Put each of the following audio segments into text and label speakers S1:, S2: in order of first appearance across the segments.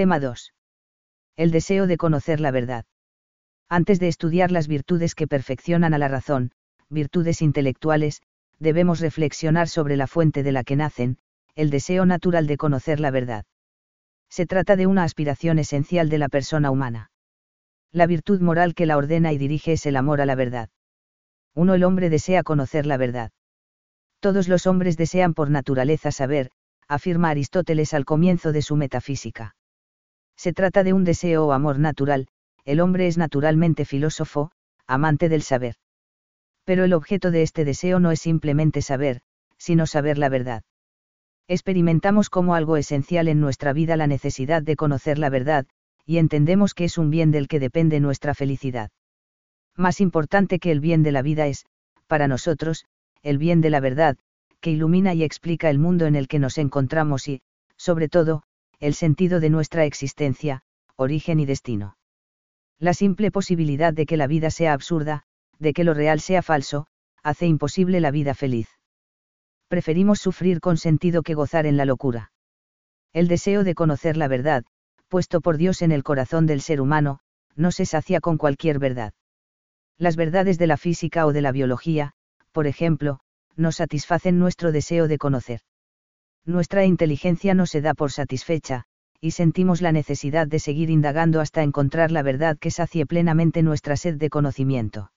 S1: Tema 2. El deseo de conocer la verdad. Antes de estudiar las virtudes que perfeccionan a la razón, virtudes intelectuales, debemos reflexionar sobre la fuente de la que nacen, el deseo natural de conocer la verdad. Se trata de una aspiración esencial de la persona humana. La virtud moral que la ordena y dirige es el amor a la verdad. Uno el hombre desea conocer la verdad. Todos los hombres desean por naturaleza saber, afirma Aristóteles al comienzo de su metafísica. Se trata de un deseo o amor natural, el hombre es naturalmente filósofo, amante del saber. Pero el objeto de este deseo no es simplemente saber, sino saber la verdad. Experimentamos como algo esencial en nuestra vida la necesidad de conocer la verdad, y entendemos que es un bien del que depende nuestra felicidad. Más importante que el bien de la vida es, para nosotros, el bien de la verdad, que ilumina y explica el mundo en el que nos encontramos y, sobre todo, el sentido de nuestra existencia, origen y destino. La simple posibilidad de que la vida sea absurda, de que lo real sea falso, hace imposible la vida feliz. Preferimos sufrir con sentido que gozar en la locura. El deseo de conocer la verdad, puesto por Dios en el corazón del ser humano, no se sacia con cualquier verdad. Las verdades de la física o de la biología, por ejemplo, no satisfacen nuestro deseo de conocer. Nuestra inteligencia no se da por satisfecha, y sentimos la necesidad de seguir indagando hasta encontrar la verdad que sacie plenamente nuestra sed de conocimiento.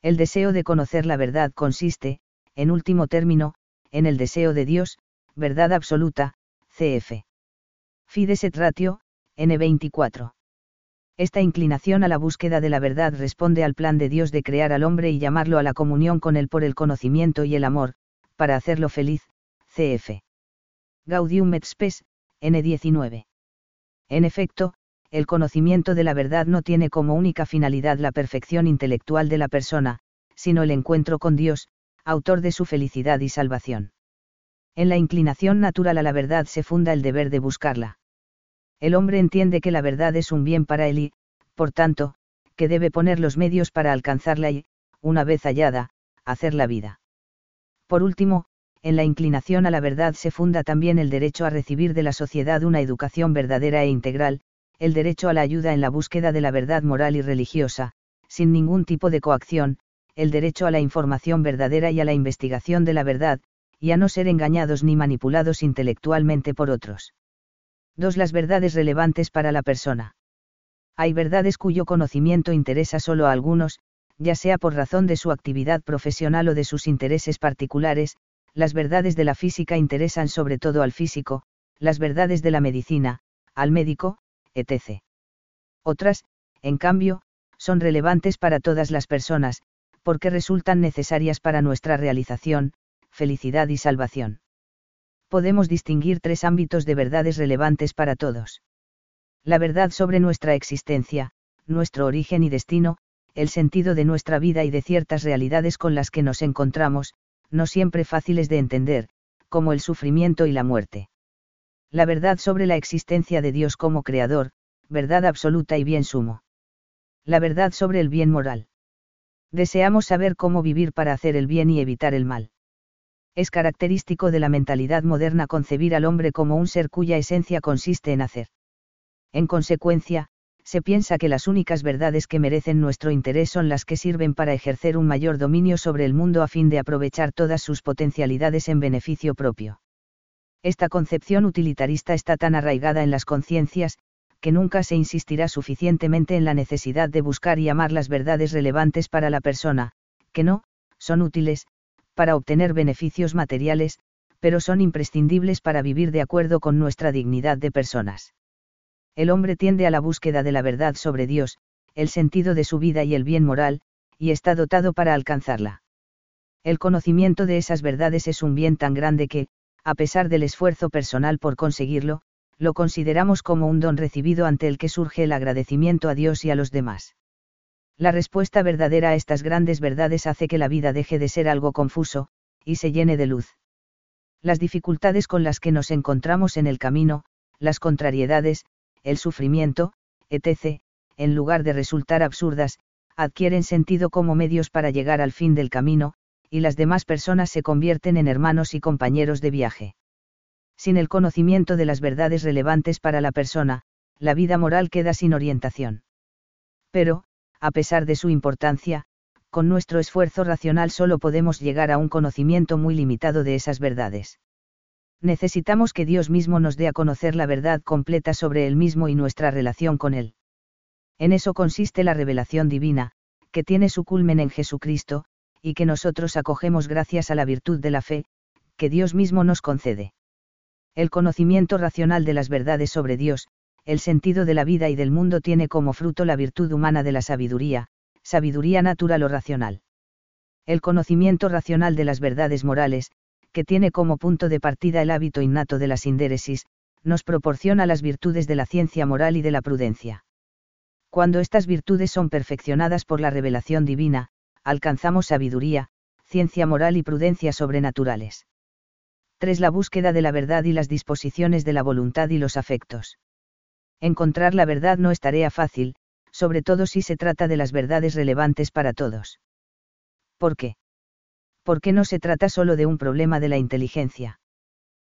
S1: El deseo de conocer la verdad consiste, en último término, en el deseo de Dios, verdad absoluta, cf. Fides et ratio, N24. Esta inclinación a la búsqueda de la verdad responde al plan de Dios de crear al hombre y llamarlo a la comunión con él por el conocimiento y el amor, para hacerlo feliz, cf. Gaudium et Spes, N19. En efecto, el conocimiento de la verdad no tiene como única finalidad la perfección intelectual de la persona, sino el encuentro con Dios, autor de su felicidad y salvación. En la inclinación natural a la verdad se funda el deber de buscarla el hombre entiende que la verdad es un bien para él y, por tanto, que debe poner los medios para alcanzarla y, una vez hallada, hacer la vida. Por último, en la inclinación a la verdad se funda también el derecho a recibir de la sociedad una educación verdadera e integral, el derecho a la ayuda en la búsqueda de la verdad moral y religiosa, sin ningún tipo de coacción, el derecho a la información verdadera y a la investigación de la verdad, y a no ser engañados ni manipulados intelectualmente por otros. 2. Las verdades relevantes para la persona. Hay verdades cuyo conocimiento interesa solo a algunos, ya sea por razón de su actividad profesional o de sus intereses particulares, las verdades de la física interesan sobre todo al físico, las verdades de la medicina, al médico, etc. Otras, en cambio, son relevantes para todas las personas, porque resultan necesarias para nuestra realización, felicidad y salvación podemos distinguir tres ámbitos de verdades relevantes para todos. La verdad sobre nuestra existencia, nuestro origen y destino, el sentido de nuestra vida y de ciertas realidades con las que nos encontramos, no siempre fáciles de entender, como el sufrimiento y la muerte. La verdad sobre la existencia de Dios como Creador, verdad absoluta y bien sumo. La verdad sobre el bien moral. Deseamos saber cómo vivir para hacer el bien y evitar el mal es característico de la mentalidad moderna concebir al hombre como un ser cuya esencia consiste en hacer. En consecuencia, se piensa que las únicas verdades que merecen nuestro interés son las que sirven para ejercer un mayor dominio sobre el mundo a fin de aprovechar todas sus potencialidades en beneficio propio. Esta concepción utilitarista está tan arraigada en las conciencias, que nunca se insistirá suficientemente en la necesidad de buscar y amar las verdades relevantes para la persona, que no, son útiles, para obtener beneficios materiales, pero son imprescindibles para vivir de acuerdo con nuestra dignidad de personas. El hombre tiende a la búsqueda de la verdad sobre Dios, el sentido de su vida y el bien moral, y está dotado para alcanzarla. El conocimiento de esas verdades es un bien tan grande que, a pesar del esfuerzo personal por conseguirlo, lo consideramos como un don recibido ante el que surge el agradecimiento a Dios y a los demás. La respuesta verdadera a estas grandes verdades hace que la vida deje de ser algo confuso, y se llene de luz. Las dificultades con las que nos encontramos en el camino, las contrariedades, el sufrimiento, etc., en lugar de resultar absurdas, adquieren sentido como medios para llegar al fin del camino, y las demás personas se convierten en hermanos y compañeros de viaje. Sin el conocimiento de las verdades relevantes para la persona, la vida moral queda sin orientación. Pero, a pesar de su importancia, con nuestro esfuerzo racional solo podemos llegar a un conocimiento muy limitado de esas verdades. Necesitamos que Dios mismo nos dé a conocer la verdad completa sobre Él mismo y nuestra relación con Él. En eso consiste la revelación divina, que tiene su culmen en Jesucristo, y que nosotros acogemos gracias a la virtud de la fe, que Dios mismo nos concede. El conocimiento racional de las verdades sobre Dios, el sentido de la vida y del mundo tiene como fruto la virtud humana de la sabiduría, sabiduría natural o racional. El conocimiento racional de las verdades morales, que tiene como punto de partida el hábito innato de la sindéresis, nos proporciona las virtudes de la ciencia moral y de la prudencia. Cuando estas virtudes son perfeccionadas por la revelación divina, alcanzamos sabiduría, ciencia moral y prudencia sobrenaturales. 3. La búsqueda de la verdad y las disposiciones de la voluntad y los afectos. Encontrar la verdad no es tarea fácil, sobre todo si se trata de las verdades relevantes para todos. ¿Por qué? Porque no se trata solo de un problema de la inteligencia.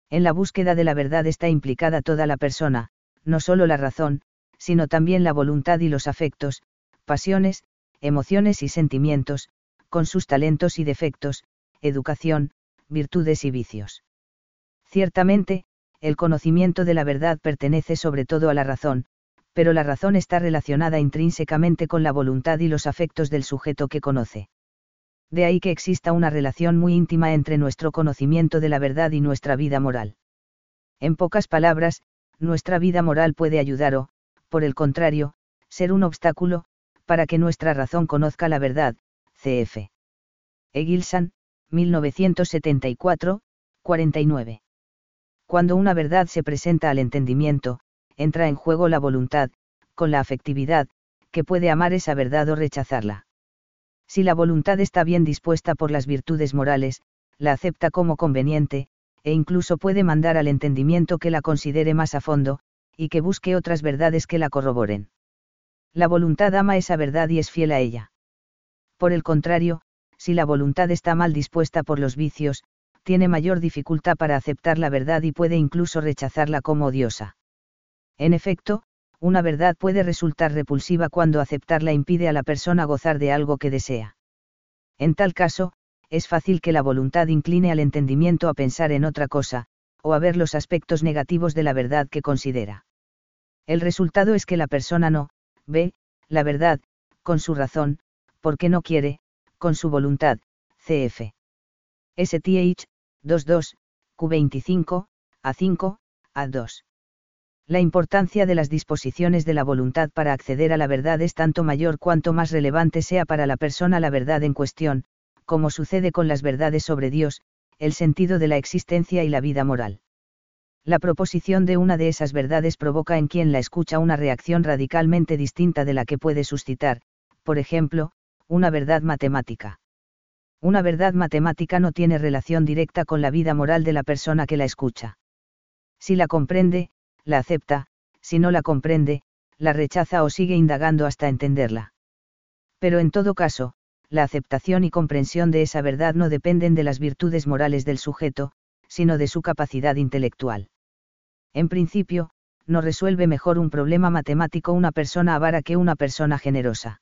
S1: En la búsqueda de la verdad está implicada toda la persona, no solo la razón, sino también la voluntad y los afectos, pasiones, emociones y sentimientos, con sus talentos y defectos, educación, virtudes y vicios. Ciertamente, el conocimiento de la verdad pertenece sobre todo a la razón, pero la razón está relacionada intrínsecamente con la voluntad y los afectos del sujeto que conoce. De ahí que exista una relación muy íntima entre nuestro conocimiento de la verdad y nuestra vida moral. En pocas palabras, nuestra vida moral puede ayudar o, por el contrario, ser un obstáculo, para que nuestra razón conozca la verdad, cf. Egilson, 1974, 49 cuando una verdad se presenta al entendimiento, entra en juego la voluntad, con la afectividad, que puede amar esa verdad o rechazarla. Si la voluntad está bien dispuesta por las virtudes morales, la acepta como conveniente, e incluso puede mandar al entendimiento que la considere más a fondo, y que busque otras verdades que la corroboren. La voluntad ama esa verdad y es fiel a ella. Por el contrario, si la voluntad está mal dispuesta por los vicios, tiene mayor dificultad para aceptar la verdad y puede incluso rechazarla como odiosa. En efecto, una verdad puede resultar repulsiva cuando aceptarla impide a la persona gozar de algo que desea. En tal caso, es fácil que la voluntad incline al entendimiento a pensar en otra cosa, o a ver los aspectos negativos de la verdad que considera. El resultado es que la persona no, ve, la verdad, con su razón, porque no quiere, con su voluntad, cf. STH, 22, Q25, A5, A2. La importancia de las disposiciones de la voluntad para acceder a la verdad es tanto mayor cuanto más relevante sea para la persona la verdad en cuestión, como sucede con las verdades sobre Dios, el sentido de la existencia y la vida moral. La proposición de una de esas verdades provoca en quien la escucha una reacción radicalmente distinta de la que puede suscitar, por ejemplo, una verdad matemática. Una verdad matemática no tiene relación directa con la vida moral de la persona que la escucha. Si la comprende, la acepta, si no la comprende, la rechaza o sigue indagando hasta entenderla. Pero en todo caso, la aceptación y comprensión de esa verdad no dependen de las virtudes morales del sujeto, sino de su capacidad intelectual. En principio, no resuelve mejor un problema matemático una persona avara que una persona generosa.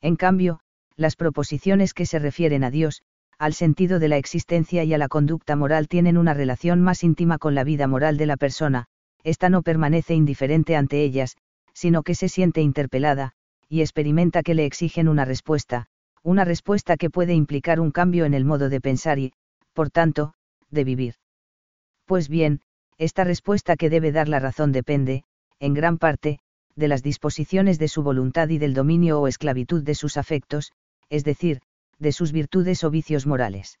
S1: En cambio, las proposiciones que se refieren a Dios, al sentido de la existencia y a la conducta moral tienen una relación más íntima con la vida moral de la persona, ésta no permanece indiferente ante ellas, sino que se siente interpelada, y experimenta que le exigen una respuesta, una respuesta que puede implicar un cambio en el modo de pensar y, por tanto, de vivir. Pues bien, esta respuesta que debe dar la razón depende, en gran parte, de las disposiciones de su voluntad y del dominio o esclavitud de sus afectos, es decir, de sus virtudes o vicios morales.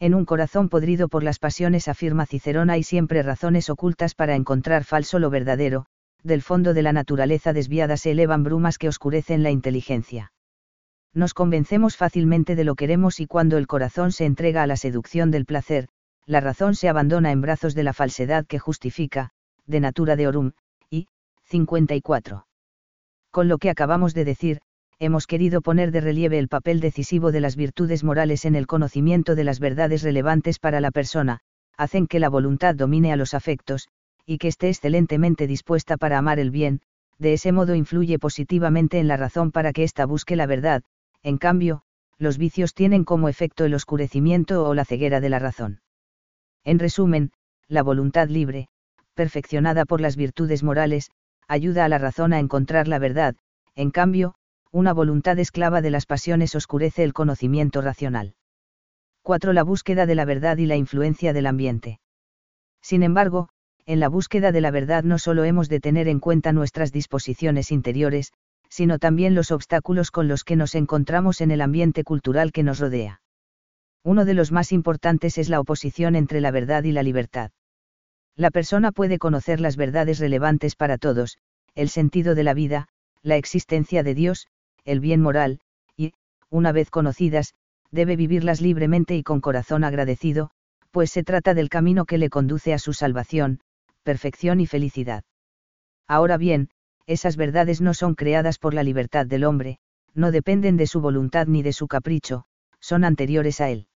S1: En un corazón podrido por las pasiones, afirma Cicerón, hay siempre razones ocultas para encontrar falso lo verdadero, del fondo de la naturaleza desviada se elevan brumas que oscurecen la inteligencia. Nos convencemos fácilmente de lo queremos y cuando el corazón se entrega a la seducción del placer, la razón se abandona en brazos de la falsedad que justifica, de natura de Orum, y, 54. Con lo que acabamos de decir, hemos querido poner de relieve el papel decisivo de las virtudes morales en el conocimiento de las verdades relevantes para la persona, hacen que la voluntad domine a los afectos, y que esté excelentemente dispuesta para amar el bien, de ese modo influye positivamente en la razón para que ésta busque la verdad, en cambio, los vicios tienen como efecto el oscurecimiento o la ceguera de la razón. En resumen, la voluntad libre, perfeccionada por las virtudes morales, ayuda a la razón a encontrar la verdad, en cambio, una voluntad esclava de las pasiones oscurece el conocimiento racional. 4. La búsqueda de la verdad y la influencia del ambiente. Sin embargo, en la búsqueda de la verdad no solo hemos de tener en cuenta nuestras disposiciones interiores, sino también los obstáculos con los que nos encontramos en el ambiente cultural que nos rodea. Uno de los más importantes es la oposición entre la verdad y la libertad. La persona puede conocer las verdades relevantes para todos, el sentido de la vida, la existencia de Dios, el bien moral, y, una vez conocidas, debe vivirlas libremente y con corazón agradecido, pues se trata del camino que le conduce a su salvación, perfección y felicidad. Ahora bien, esas verdades no son creadas por la libertad del hombre, no dependen de su voluntad ni de su capricho, son anteriores a él.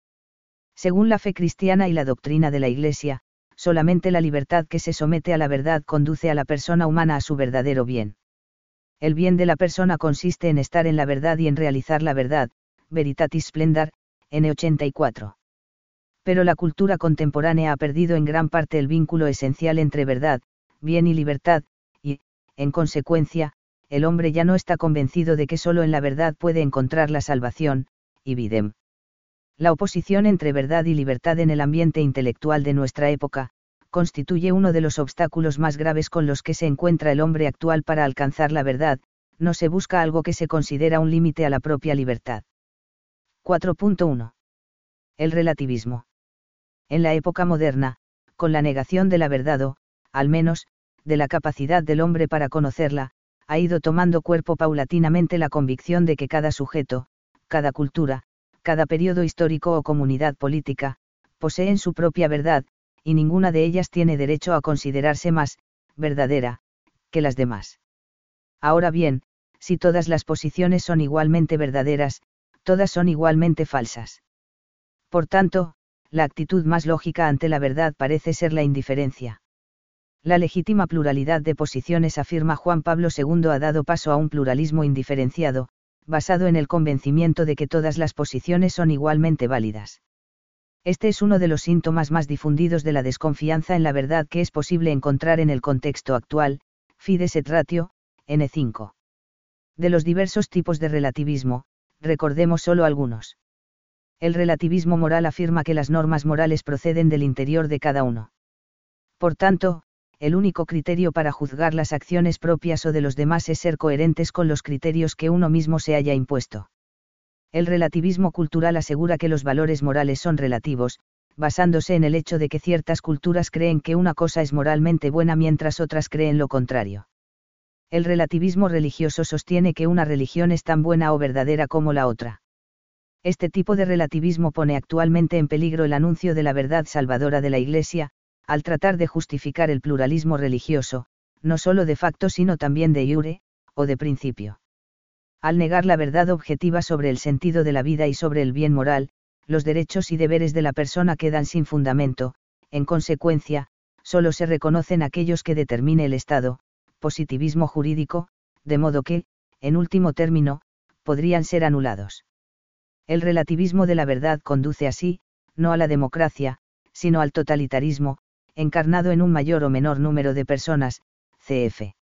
S1: Según la fe cristiana y la doctrina de la Iglesia, solamente la libertad que se somete a la verdad conduce a la persona humana a su verdadero bien. El bien de la persona consiste en estar en la verdad y en realizar la verdad, Veritatis Splendor, N84. Pero la cultura contemporánea ha perdido en gran parte el vínculo esencial entre verdad, bien y libertad, en consecuencia, el hombre ya no está convencido de que solo en la verdad puede encontrar la salvación, y videm. La oposición entre verdad y libertad en el ambiente intelectual de nuestra época, constituye uno de los obstáculos más graves con los que se encuentra el hombre actual para alcanzar la verdad, no se busca algo que se considera un límite a la propia libertad. 4.1. El relativismo. En la época moderna, con la negación de la verdad o, al menos, de la capacidad del hombre para conocerla, ha ido tomando cuerpo paulatinamente la convicción de que cada sujeto, cada cultura, cada periodo histórico o comunidad política, poseen su propia verdad, y ninguna de ellas tiene derecho a considerarse más, verdadera, que las demás. Ahora bien, si todas las posiciones son igualmente verdaderas, todas son igualmente falsas. Por tanto, la actitud más lógica ante la verdad parece ser la indiferencia. La legítima pluralidad de posiciones, afirma Juan Pablo II, ha dado paso a un pluralismo indiferenciado, basado en el convencimiento de que todas las posiciones son igualmente válidas. Este es uno de los síntomas más difundidos de la desconfianza en la verdad que es posible encontrar en el contexto actual, Fides et Ratio, N5. De los diversos tipos de relativismo, recordemos solo algunos. El relativismo moral afirma que las normas morales proceden del interior de cada uno. Por tanto, el único criterio para juzgar las acciones propias o de los demás es ser coherentes con los criterios que uno mismo se haya impuesto. El relativismo cultural asegura que los valores morales son relativos, basándose en el hecho de que ciertas culturas creen que una cosa es moralmente buena mientras otras creen lo contrario. El relativismo religioso sostiene que una religión es tan buena o verdadera como la otra. Este tipo de relativismo pone actualmente en peligro el anuncio de la verdad salvadora de la Iglesia, al tratar de justificar el pluralismo religioso, no solo de facto sino también de iure, o de principio. Al negar la verdad objetiva sobre el sentido de la vida y sobre el bien moral, los derechos y deberes de la persona quedan sin fundamento, en consecuencia, solo se reconocen aquellos que determine el Estado, positivismo jurídico, de modo que, en último término, podrían ser anulados. El relativismo de la verdad conduce así, no a la democracia, sino al totalitarismo, encarnado en un mayor o menor número de personas, cf.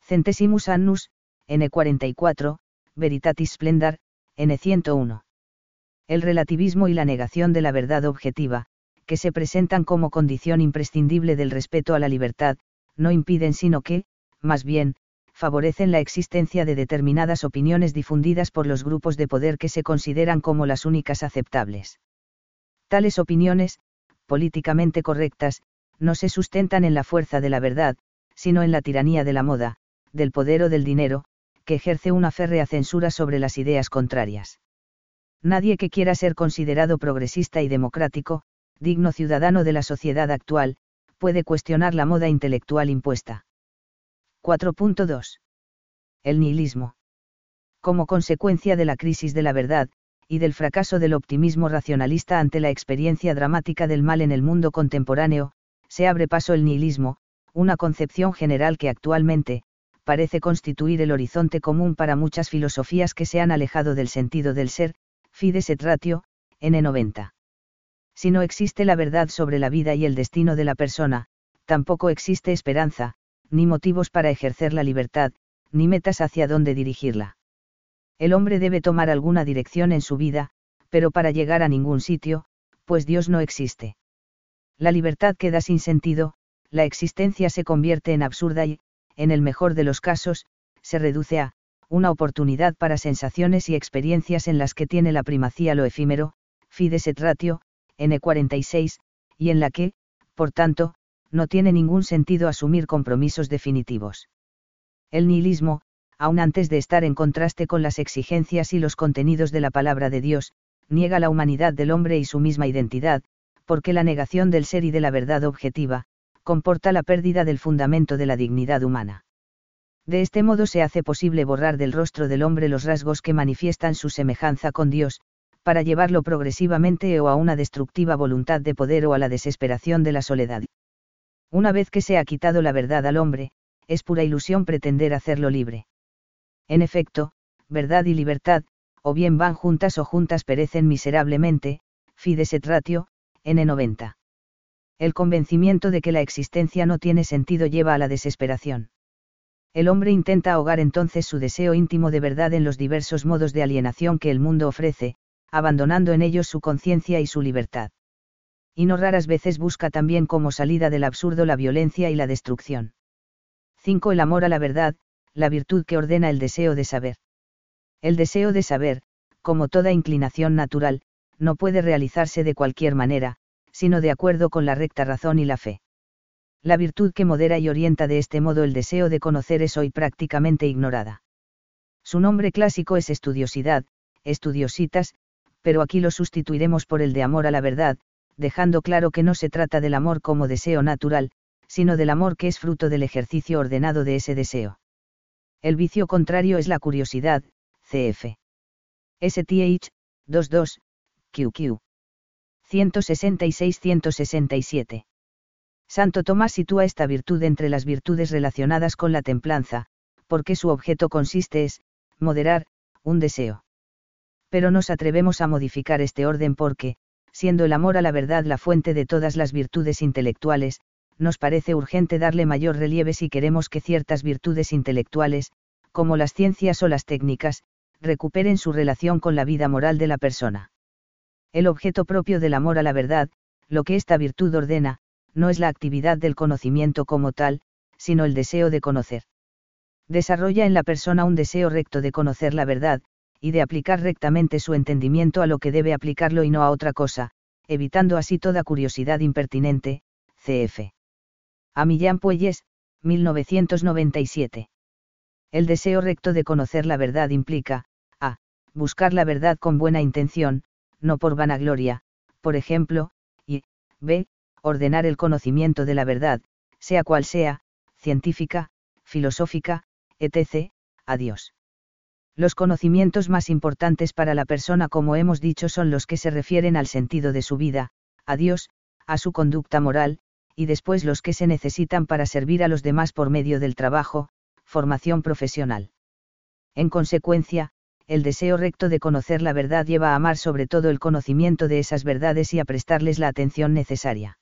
S1: Centesimus annus, N44, Veritatis Splendor, N101. El relativismo y la negación de la verdad objetiva, que se presentan como condición imprescindible del respeto a la libertad, no impiden sino que, más bien, favorecen la existencia de determinadas opiniones difundidas por los grupos de poder que se consideran como las únicas aceptables. Tales opiniones, políticamente correctas, no se sustentan en la fuerza de la verdad, sino en la tiranía de la moda, del poder o del dinero, que ejerce una férrea censura sobre las ideas contrarias. Nadie que quiera ser considerado progresista y democrático, digno ciudadano de la sociedad actual, puede cuestionar la moda intelectual impuesta. 4.2. El nihilismo. Como consecuencia de la crisis de la verdad, y del fracaso del optimismo racionalista ante la experiencia dramática del mal en el mundo contemporáneo, se abre paso el nihilismo, una concepción general que actualmente, parece constituir el horizonte común para muchas filosofías que se han alejado del sentido del ser, fides et ratio, N90. Si no existe la verdad sobre la vida y el destino de la persona, tampoco existe esperanza, ni motivos para ejercer la libertad, ni metas hacia dónde dirigirla. El hombre debe tomar alguna dirección en su vida, pero para llegar a ningún sitio, pues Dios no existe. La libertad queda sin sentido, la existencia se convierte en absurda y, en el mejor de los casos, se reduce a, una oportunidad para sensaciones y experiencias en las que tiene la primacía lo efímero, fides et ratio, N46, y en la que, por tanto, no tiene ningún sentido asumir compromisos definitivos. El nihilismo, aun antes de estar en contraste con las exigencias y los contenidos de la palabra de Dios, niega la humanidad del hombre y su misma identidad, porque la negación del ser y de la verdad objetiva, comporta la pérdida del fundamento de la dignidad humana. De este modo se hace posible borrar del rostro del hombre los rasgos que manifiestan su semejanza con Dios, para llevarlo progresivamente o a una destructiva voluntad de poder o a la desesperación de la soledad. Una vez que se ha quitado la verdad al hombre, es pura ilusión pretender hacerlo libre. En efecto, verdad y libertad, o bien van juntas o juntas perecen miserablemente, fides et ratio, N90. El convencimiento de que la existencia no tiene sentido lleva a la desesperación. El hombre intenta ahogar entonces su deseo íntimo de verdad en los diversos modos de alienación que el mundo ofrece, abandonando en ellos su conciencia y su libertad. Y no raras veces busca también como salida del absurdo la violencia y la destrucción. 5. El amor a la verdad, la virtud que ordena el deseo de saber. El deseo de saber, como toda inclinación natural, no puede realizarse de cualquier manera, sino de acuerdo con la recta razón y la fe. La virtud que modera y orienta de este modo el deseo de conocer es hoy prácticamente ignorada. Su nombre clásico es estudiosidad, estudiositas, pero aquí lo sustituiremos por el de amor a la verdad, dejando claro que no se trata del amor como deseo natural, sino del amor que es fruto del ejercicio ordenado de ese deseo. El vicio contrario es la curiosidad, cf. STH, 22, QQ. 166-167. Santo Tomás sitúa esta virtud entre las virtudes relacionadas con la templanza, porque su objeto consiste es, moderar, un deseo. Pero nos atrevemos a modificar este orden porque, siendo el amor a la verdad la fuente de todas las virtudes intelectuales, nos parece urgente darle mayor relieve si queremos que ciertas virtudes intelectuales, como las ciencias o las técnicas, recuperen su relación con la vida moral de la persona. El objeto propio del amor a la verdad, lo que esta virtud ordena, no es la actividad del conocimiento como tal, sino el deseo de conocer. Desarrolla en la persona un deseo recto de conocer la verdad, y de aplicar rectamente su entendimiento a lo que debe aplicarlo y no a otra cosa, evitando así toda curiosidad impertinente, cf. A Millán Puelles, 1997. El deseo recto de conocer la verdad implica, a. buscar la verdad con buena intención, no por vanagloria, por ejemplo, y, b. ordenar el conocimiento de la verdad, sea cual sea, científica, filosófica, etc., a Dios. Los conocimientos más importantes para la persona, como hemos dicho, son los que se refieren al sentido de su vida, a Dios, a su conducta moral, y después los que se necesitan para servir a los demás por medio del trabajo, formación profesional. En consecuencia, el deseo recto de conocer la verdad lleva a amar sobre todo el conocimiento de esas verdades y a prestarles la atención necesaria.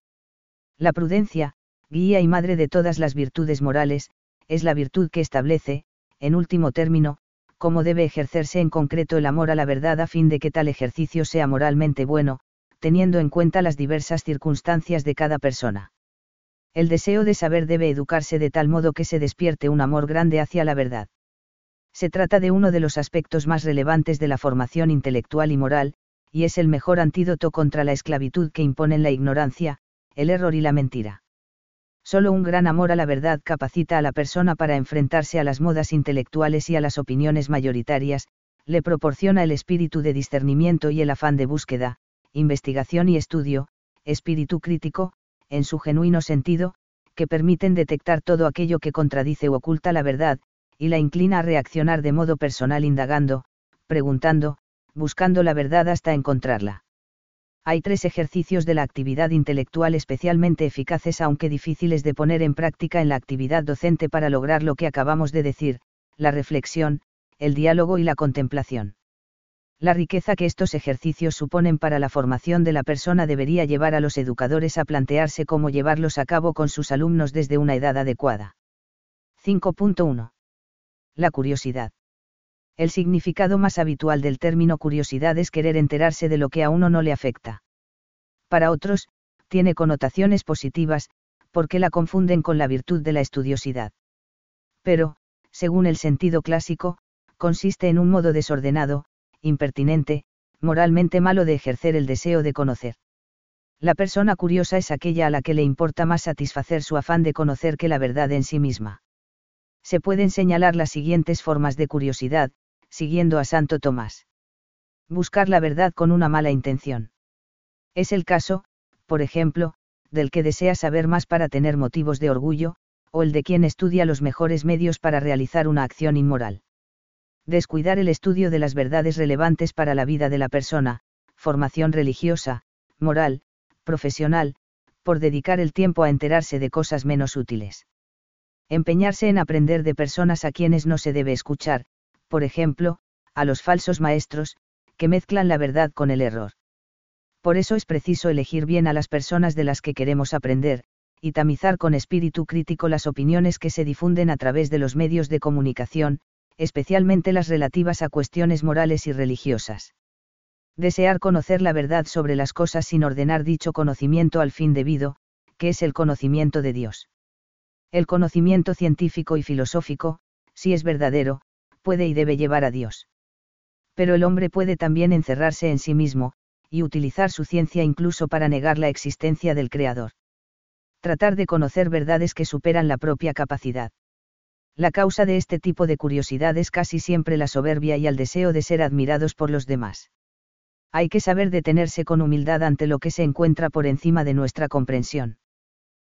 S1: La prudencia, guía y madre de todas las virtudes morales, es la virtud que establece, en último término, cómo debe ejercerse en concreto el amor a la verdad a fin de que tal ejercicio sea moralmente bueno, teniendo en cuenta las diversas circunstancias de cada persona. El deseo de saber debe educarse de tal modo que se despierte un amor grande hacia la verdad. Se trata de uno de los aspectos más relevantes de la formación intelectual y moral, y es el mejor antídoto contra la esclavitud que imponen la ignorancia, el error y la mentira. Solo un gran amor a la verdad capacita a la persona para enfrentarse a las modas intelectuales y a las opiniones mayoritarias, le proporciona el espíritu de discernimiento y el afán de búsqueda, investigación y estudio, espíritu crítico, en su genuino sentido, que permiten detectar todo aquello que contradice o oculta la verdad, y la inclina a reaccionar de modo personal indagando, preguntando, buscando la verdad hasta encontrarla. Hay tres ejercicios de la actividad intelectual especialmente eficaces aunque difíciles de poner en práctica en la actividad docente para lograr lo que acabamos de decir, la reflexión, el diálogo y la contemplación. La riqueza que estos ejercicios suponen para la formación de la persona debería llevar a los educadores a plantearse cómo llevarlos a cabo con sus alumnos desde una edad adecuada. 5.1. La curiosidad. El significado más habitual del término curiosidad es querer enterarse de lo que a uno no le afecta. Para otros, tiene connotaciones positivas, porque la confunden con la virtud de la estudiosidad. Pero, según el sentido clásico, consiste en un modo desordenado, impertinente, moralmente malo de ejercer el deseo de conocer. La persona curiosa es aquella a la que le importa más satisfacer su afán de conocer que la verdad en sí misma. Se pueden señalar las siguientes formas de curiosidad, siguiendo a Santo Tomás. Buscar la verdad con una mala intención. Es el caso, por ejemplo, del que desea saber más para tener motivos de orgullo, o el de quien estudia los mejores medios para realizar una acción inmoral descuidar el estudio de las verdades relevantes para la vida de la persona, formación religiosa, moral, profesional, por dedicar el tiempo a enterarse de cosas menos útiles. Empeñarse en aprender de personas a quienes no se debe escuchar, por ejemplo, a los falsos maestros, que mezclan la verdad con el error. Por eso es preciso elegir bien a las personas de las que queremos aprender, y tamizar con espíritu crítico las opiniones que se difunden a través de los medios de comunicación, especialmente las relativas a cuestiones morales y religiosas. Desear conocer la verdad sobre las cosas sin ordenar dicho conocimiento al fin debido, que es el conocimiento de Dios. El conocimiento científico y filosófico, si es verdadero, puede y debe llevar a Dios. Pero el hombre puede también encerrarse en sí mismo, y utilizar su ciencia incluso para negar la existencia del Creador. Tratar de conocer verdades que superan la propia capacidad. La causa de este tipo de curiosidad es casi siempre la soberbia y el deseo de ser admirados por los demás. Hay que saber detenerse con humildad ante lo que se encuentra por encima de nuestra comprensión.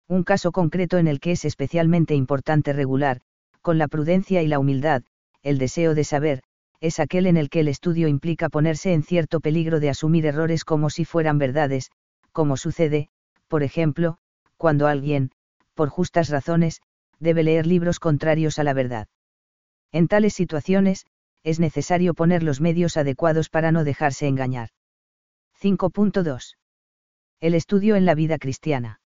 S1: Un caso concreto en el que es especialmente importante regular, con la prudencia y la humildad, el deseo de saber, es aquel en el que el estudio implica ponerse en cierto peligro de asumir errores como si fueran verdades, como sucede, por ejemplo, cuando alguien, por justas razones, debe leer libros contrarios a la verdad. En tales situaciones, es necesario poner los medios adecuados para no dejarse engañar. 5.2. El estudio en la vida cristiana.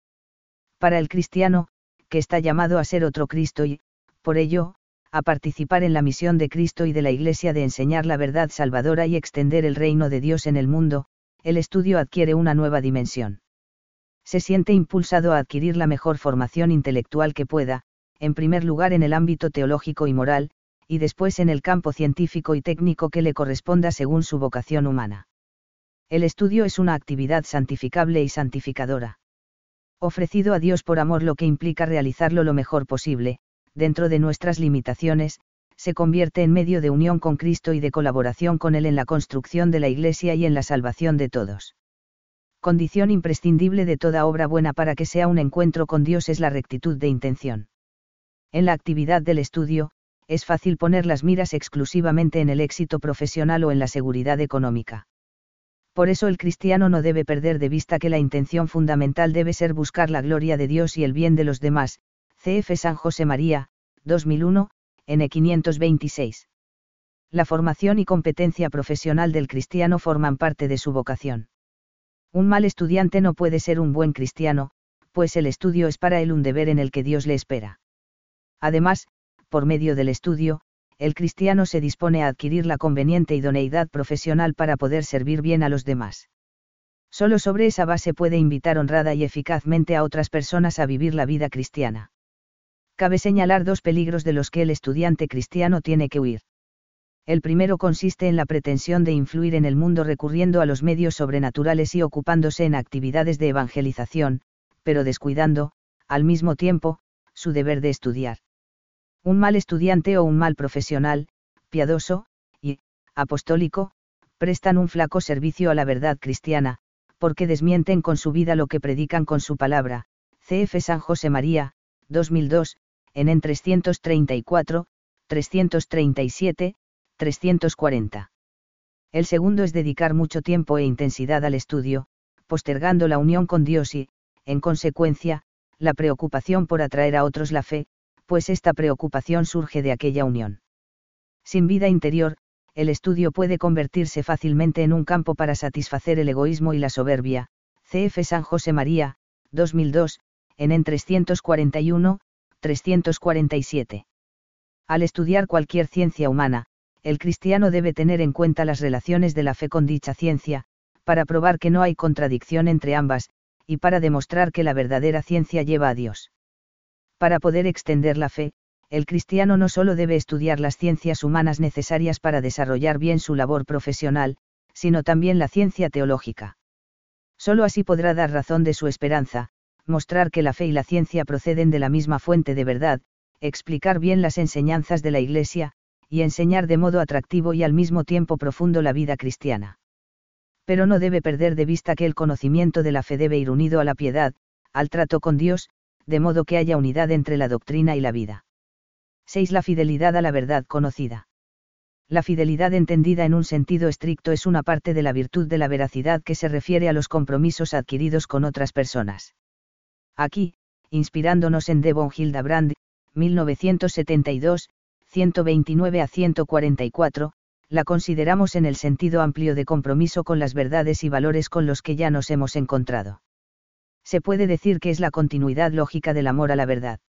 S1: Para el cristiano, que está llamado a ser otro Cristo y, por ello, a participar en la misión de Cristo y de la Iglesia de enseñar la verdad salvadora y extender el reino de Dios en el mundo, el estudio adquiere una nueva dimensión. Se siente impulsado a adquirir la mejor formación intelectual que pueda, en primer lugar en el ámbito teológico y moral, y después en el campo científico y técnico que le corresponda según su vocación humana. El estudio es una actividad santificable y santificadora. Ofrecido a Dios por amor lo que implica realizarlo lo mejor posible, dentro de nuestras limitaciones, se convierte en medio de unión con Cristo y de colaboración con Él en la construcción de la Iglesia y en la salvación de todos. Condición imprescindible de toda obra buena para que sea un encuentro con Dios es la rectitud de intención. En la actividad del estudio, es fácil poner las miras exclusivamente en el éxito profesional o en la seguridad económica. Por eso el cristiano no debe perder de vista que la intención fundamental debe ser buscar la gloria de Dios y el bien de los demás. CF San José María, 2001, N 526. La formación y competencia profesional del cristiano forman parte de su vocación. Un mal estudiante no puede ser un buen cristiano, pues el estudio es para él un deber en el que Dios le espera. Además, por medio del estudio, el cristiano se dispone a adquirir la conveniente idoneidad profesional para poder servir bien a los demás. Solo sobre esa base puede invitar honrada y eficazmente a otras personas a vivir la vida cristiana. Cabe señalar dos peligros de los que el estudiante cristiano tiene que huir. El primero consiste en la pretensión de influir en el mundo recurriendo a los medios sobrenaturales y ocupándose en actividades de evangelización, pero descuidando, al mismo tiempo, su deber de estudiar un mal estudiante o un mal profesional, piadoso, y, apostólico, prestan un flaco servicio a la verdad cristiana, porque desmienten con su vida lo que predican con su palabra. CF San José María, 2002, en en 334, 337, 340. El segundo es dedicar mucho tiempo e intensidad al estudio, postergando la unión con Dios y, en consecuencia, la preocupación por atraer a otros la fe, pues esta preocupación surge de aquella unión. Sin vida interior, el estudio puede convertirse fácilmente en un campo para satisfacer el egoísmo y la soberbia. CF San José María, 2002, en en 341, 347. Al estudiar cualquier ciencia humana, el cristiano debe tener en cuenta las relaciones de la fe con dicha ciencia, para probar que no hay contradicción entre ambas, y para demostrar que la verdadera ciencia lleva a Dios. Para poder extender la fe, el cristiano no solo debe estudiar las ciencias humanas necesarias para desarrollar bien su labor profesional, sino también la ciencia teológica. Solo así podrá dar razón de su esperanza, mostrar que la fe y la ciencia proceden de la misma fuente de verdad, explicar bien las enseñanzas de la Iglesia, y enseñar de modo atractivo y al mismo tiempo profundo la vida cristiana. Pero no debe perder de vista que el conocimiento de la fe debe ir unido a la piedad, al trato con Dios, de modo que haya unidad entre la doctrina y la vida. 6. La fidelidad a la verdad conocida. La fidelidad entendida en un sentido estricto es una parte de la virtud de la veracidad que se refiere a los compromisos adquiridos con otras personas. Aquí, inspirándonos en Devon Hildebrand, 1972, 129 a 144, la consideramos en el sentido amplio de compromiso con las verdades y valores con los que ya nos hemos encontrado. Se puede decir que es la continuidad lógica del amor a la verdad.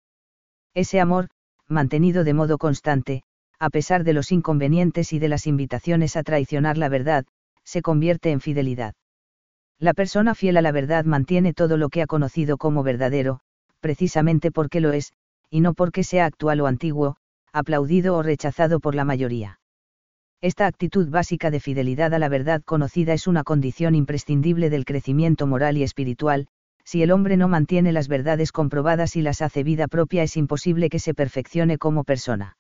S1: Ese amor, mantenido de modo constante, a pesar de los inconvenientes y de las invitaciones a traicionar la verdad, se convierte en fidelidad. La persona fiel a la verdad mantiene todo lo que ha conocido como verdadero, precisamente porque lo es, y no porque sea actual o antiguo, aplaudido o rechazado por la mayoría. Esta actitud básica de fidelidad a la verdad conocida es una condición imprescindible del crecimiento moral y espiritual, si el hombre no mantiene las verdades comprobadas y las hace vida propia es imposible que se perfeccione como persona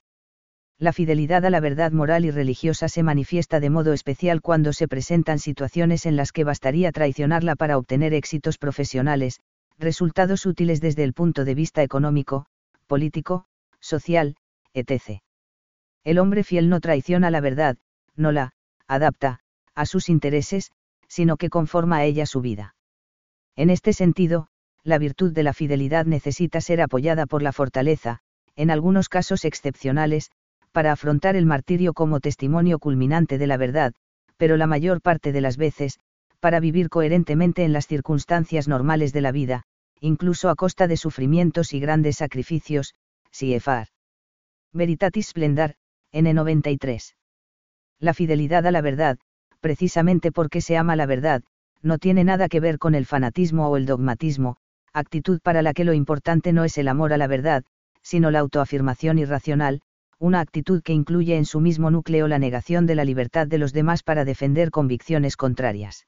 S1: la fidelidad a la verdad moral y religiosa se manifiesta de modo especial cuando se presentan situaciones en las que bastaría traicionarla para obtener éxitos profesionales, resultados útiles desde el punto de vista económico, político, social, etc. El hombre fiel no traiciona la verdad, no la, adapta, a sus intereses, sino que conforma a ella su vida. En este sentido, la virtud de la fidelidad necesita ser apoyada por la fortaleza, en algunos casos excepcionales, para afrontar el martirio como testimonio culminante de la verdad, pero la mayor parte de las veces, para vivir coherentemente en las circunstancias normales de la vida, incluso a costa de sufrimientos y grandes sacrificios, Siefar. Veritatis Splendor, N93. La fidelidad a la verdad, precisamente porque se ama la verdad, no tiene nada que ver con el fanatismo o el dogmatismo, actitud para la que lo importante no es el amor a la verdad, sino la autoafirmación irracional, una actitud que incluye en su mismo núcleo la negación de la libertad de los demás para defender convicciones contrarias.